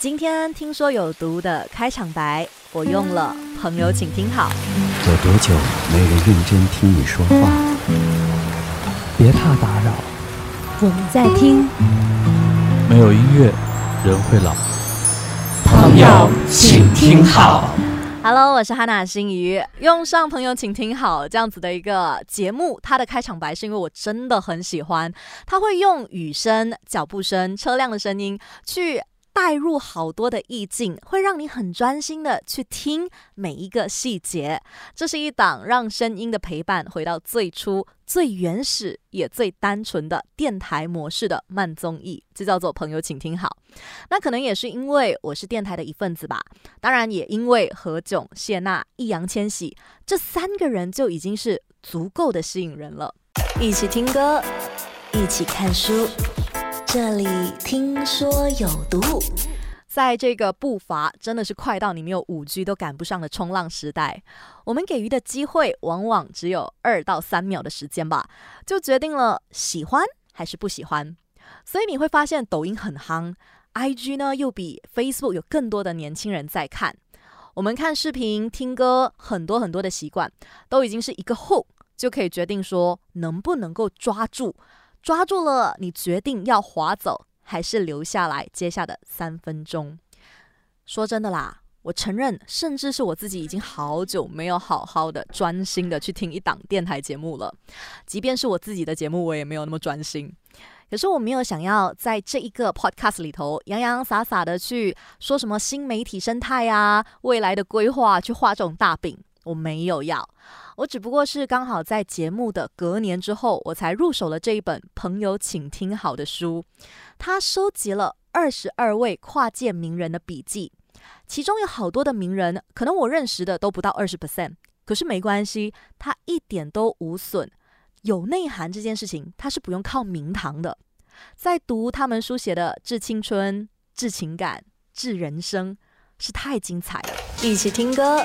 今天听说有毒的开场白，我用了“朋友，请听好”。有多久没人认真听你说话？别怕打扰，我们在听。没有音乐，人会老。朋友，请听好。Hello，我是哈娜心怡。用上“朋友，请听好”这样子的一个节目，它的开场白是因为我真的很喜欢，它会用雨声、脚步声、车辆的声音去。带入好多的意境，会让你很专心的去听每一个细节。这是一档让声音的陪伴回到最初、最原始也最单纯的电台模式的慢综艺，这叫做“朋友，请听好”。那可能也是因为我是电台的一份子吧，当然也因为何炅、谢娜、易烊千玺这三个人就已经是足够的吸引人了。一起听歌，一起看书。这里听说有毒，在这个步伐真的是快到你没有五 G 都赶不上的冲浪时代，我们给予的机会往往只有二到三秒的时间吧，就决定了喜欢还是不喜欢。所以你会发现抖音很夯，IG 呢又比 Facebook 有更多的年轻人在看。我们看视频、听歌，很多很多的习惯都已经是一个 hook 就可以决定说能不能够抓住。抓住了，你决定要划走还是留下来？接下的三分钟，说真的啦，我承认，甚至是我自己已经好久没有好好的专心的去听一档电台节目了。即便是我自己的节目，我也没有那么专心。可是我没有想要在这一个 podcast 里头洋洋洒洒的去说什么新媒体生态啊、未来的规划，去画这种大饼。我没有要，我只不过是刚好在节目的隔年之后，我才入手了这一本《朋友，请听好》的书。它收集了二十二位跨界名人的笔记，其中有好多的名人，可能我认识的都不到二十 percent。可是没关系，它一点都无损，有内涵这件事情，它是不用靠名堂的。在读他们书写的致青春、致情感、致人生，是太精彩了。一起听歌。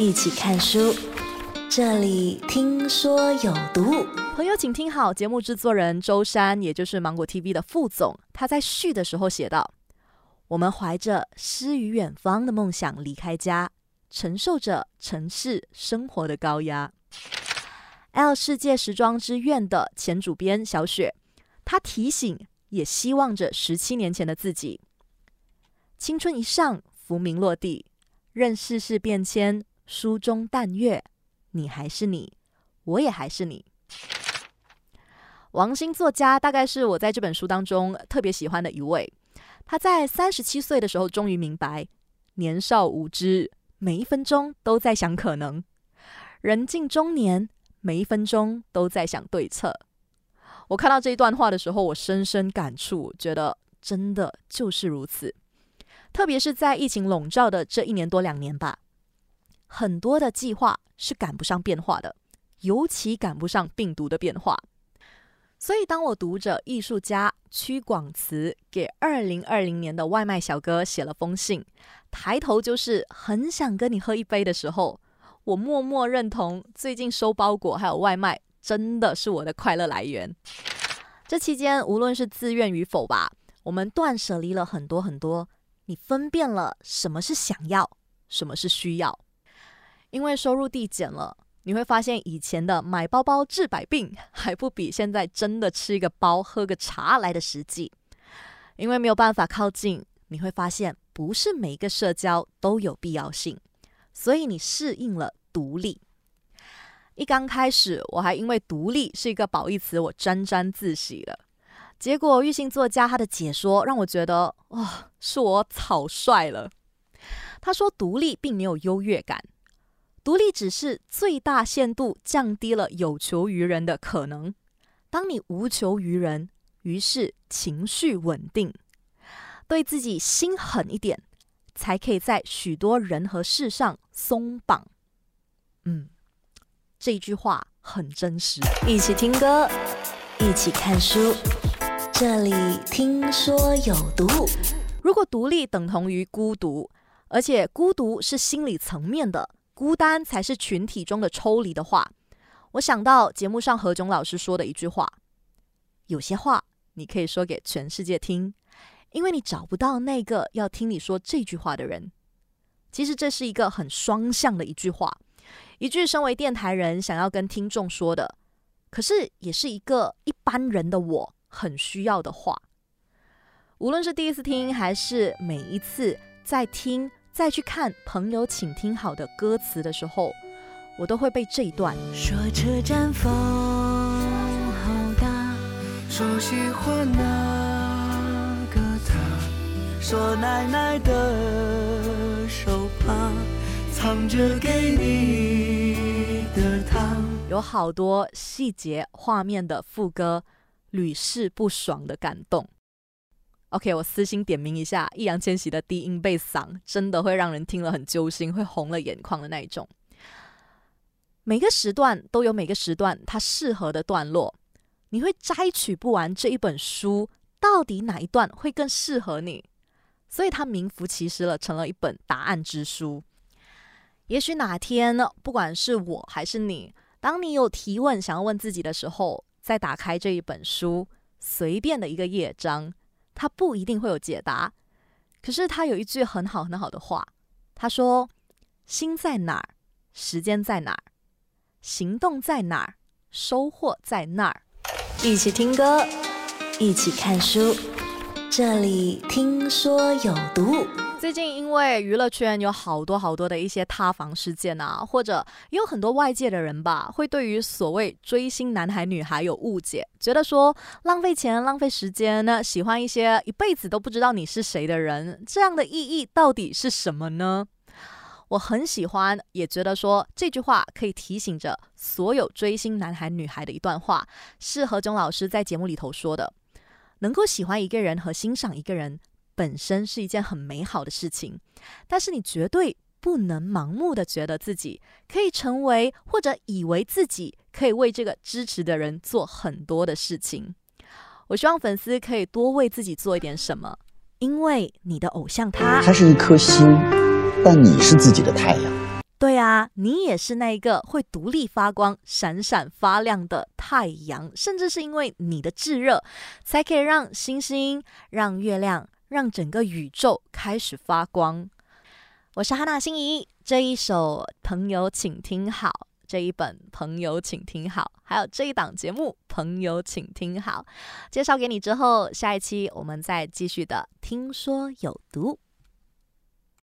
一起看书，这里听说有毒。朋友，请听好。节目制作人周山，也就是芒果 TV 的副总，他在序的时候写道：“我们怀着诗与远方的梦想离开家，承受着城市生活的高压。”L 世界时装之愿的前主编小雪，他提醒，也希望着十七年前的自己：青春一上，浮名落地，任世事变迁。书中淡月，你还是你，我也还是你。王兴作家大概是我在这本书当中特别喜欢的一位。他在三十七岁的时候，终于明白，年少无知，每一分钟都在想可能；人近中年，每一分钟都在想对策。我看到这一段话的时候，我深深感触，觉得真的就是如此。特别是在疫情笼罩的这一年多两年吧。很多的计划是赶不上变化的，尤其赶不上病毒的变化。所以，当我读着艺术家屈广慈给二零二零年的外卖小哥写了封信，抬头就是很想跟你喝一杯的时候，我默默认同，最近收包裹还有外卖真的是我的快乐来源。这期间，无论是自愿与否吧，我们断舍离了很多很多，你分辨了什么是想要，什么是需要。因为收入递减了，你会发现以前的买包包治百病还不比现在真的吃一个包喝个茶来的实际。因为没有办法靠近，你会发现不是每一个社交都有必要性，所以你适应了独立。一刚开始，我还因为独立是一个褒义词，我沾沾自喜了。结果玉兴作家他的解说让我觉得，哇，是我草率了。他说独立并没有优越感。独立只是最大限度降低了有求于人的可能。当你无求于人，于是情绪稳定，对自己心狠一点，才可以在许多人和事上松绑。嗯，这句话很真实。一起听歌，一起看书，这里听说有毒。如果独立等同于孤独，而且孤独是心理层面的。孤单才是群体中的抽离的话，我想到节目上何炅老师说的一句话：“有些话你可以说给全世界听，因为你找不到那个要听你说这句话的人。其实这是一个很双向的一句话，一句身为电台人想要跟听众说的，可是也是一个一般人的我很需要的话。无论是第一次听，还是每一次在听、再去看朋友，请听好的歌词的时候，我都会被这一段。说车站风好大，说喜欢那个他，说奶奶的手帕藏着给你的糖。有好多细节画面的副歌，屡试不爽的感动。OK，我私心点名一下，易烊千玺的低音贝嗓真的会让人听了很揪心，会红了眼眶的那一种。每个时段都有每个时段它适合的段落，你会摘取不完这一本书，到底哪一段会更适合你？所以它名副其实了，成了一本答案之书。也许哪天，不管是我还是你，当你有提问想要问自己的时候，再打开这一本书，随便的一个页章。他不一定会有解答，可是他有一句很好很好的话，他说：“心在哪儿，时间在哪儿，行动在哪儿，收获在那儿。”一起听歌，一起看书，这里听说有毒。最近因为娱乐圈有好多好多的一些塌房事件啊，或者有很多外界的人吧，会对于所谓追星男孩女孩有误解，觉得说浪费钱、浪费时间呢，喜欢一些一辈子都不知道你是谁的人，这样的意义到底是什么呢？我很喜欢，也觉得说这句话可以提醒着所有追星男孩女孩的一段话，是何炅老师在节目里头说的：能够喜欢一个人和欣赏一个人。本身是一件很美好的事情，但是你绝对不能盲目的觉得自己可以成为或者以为自己可以为这个支持的人做很多的事情。我希望粉丝可以多为自己做一点什么，因为你的偶像他，他是一颗星，但你是自己的太阳。对啊，你也是那一个会独立发光、闪闪发亮的太阳，甚至是因为你的炙热，才可以让星星、让月亮。让整个宇宙开始发光。我是哈娜心怡，这一首《朋友，请听好》，这一本《朋友，请听好》，还有这一档节目《朋友，请听好》，介绍给你之后，下一期我们再继续的听说有毒。